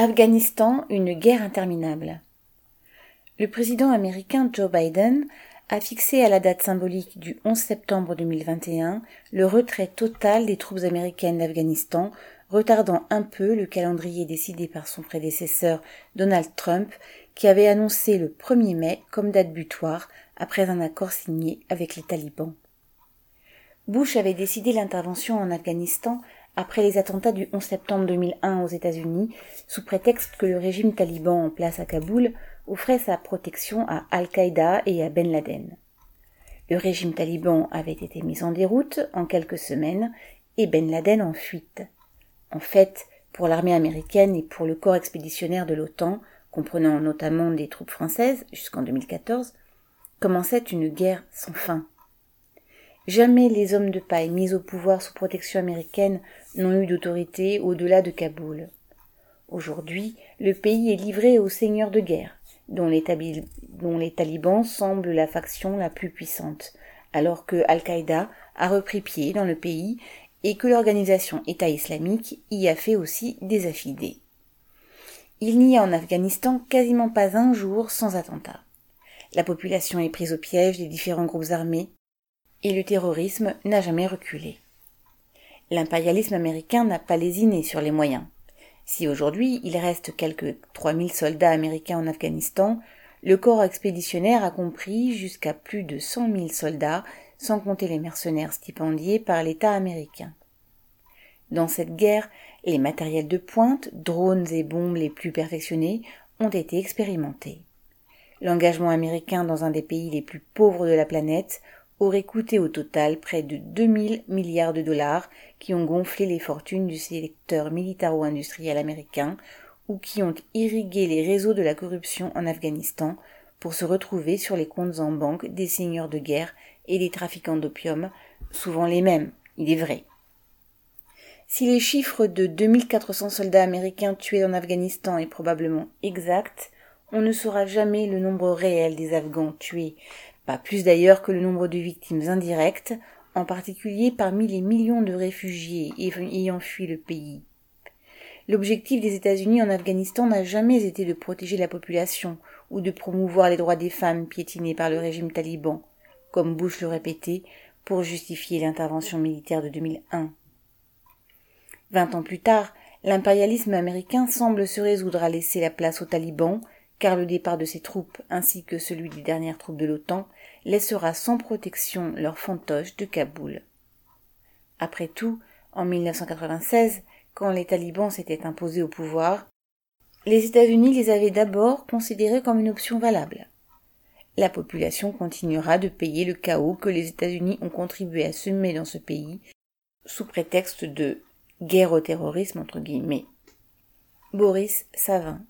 Afghanistan, une guerre interminable. Le président américain Joe Biden a fixé à la date symbolique du 11 septembre 2021 le retrait total des troupes américaines d'Afghanistan, retardant un peu le calendrier décidé par son prédécesseur Donald Trump, qui avait annoncé le 1er mai comme date butoir après un accord signé avec les talibans. Bush avait décidé l'intervention en Afghanistan après les attentats du 11 septembre 2001 aux États-Unis, sous prétexte que le régime taliban en place à Kaboul offrait sa protection à Al-Qaïda et à Ben Laden. Le régime taliban avait été mis en déroute en quelques semaines et Ben Laden en fuite. En fait, pour l'armée américaine et pour le corps expéditionnaire de l'OTAN, comprenant notamment des troupes françaises jusqu'en 2014, commençait une guerre sans fin. Jamais les hommes de paille mis au pouvoir sous protection américaine n'ont eu d'autorité au-delà de Kaboul. Aujourd'hui, le pays est livré aux seigneurs de guerre, dont les, talibans semblent la faction la plus puissante, alors que Al-Qaïda a repris pied dans le pays et que l'organisation État islamique y a fait aussi des affidés. Il n'y a en Afghanistan quasiment pas un jour sans attentat. La population est prise au piège des différents groupes armés et le terrorisme n'a jamais reculé. L'impérialisme américain n'a pas lésiné sur les moyens. Si aujourd'hui il reste quelques 3000 soldats américains en Afghanistan, le corps expéditionnaire a compris jusqu'à plus de 100 000 soldats, sans compter les mercenaires stipendiés par l'État américain. Dans cette guerre, les matériels de pointe, drones et bombes les plus perfectionnés ont été expérimentés. L'engagement américain dans un des pays les plus pauvres de la planète aurait coûté au total près de 2000 milliards de dollars qui ont gonflé les fortunes du secteur militaro-industriel américain ou qui ont irrigué les réseaux de la corruption en Afghanistan pour se retrouver sur les comptes en banque des seigneurs de guerre et des trafiquants d'opium, souvent les mêmes, il est vrai. Si les chiffres de 2400 soldats américains tués en Afghanistan est probablement exact, on ne saura jamais le nombre réel des Afghans tués, pas plus d'ailleurs que le nombre de victimes indirectes, en particulier parmi les millions de réfugiés ayant fui le pays. L'objectif des États-Unis en Afghanistan n'a jamais été de protéger la population ou de promouvoir les droits des femmes piétinés par le régime taliban, comme Bush le répétait, pour justifier l'intervention militaire de 2001. Vingt ans plus tard, l'impérialisme américain semble se résoudre à laisser la place aux talibans car le départ de ces troupes ainsi que celui des dernières troupes de l'OTAN laissera sans protection leurs fantoches de Kaboul. Après tout, en 1996, quand les talibans s'étaient imposés au pouvoir, les États-Unis les avaient d'abord considérés comme une option valable. La population continuera de payer le chaos que les États-Unis ont contribué à semer dans ce pays sous prétexte de guerre au terrorisme entre guillemets. Boris Savin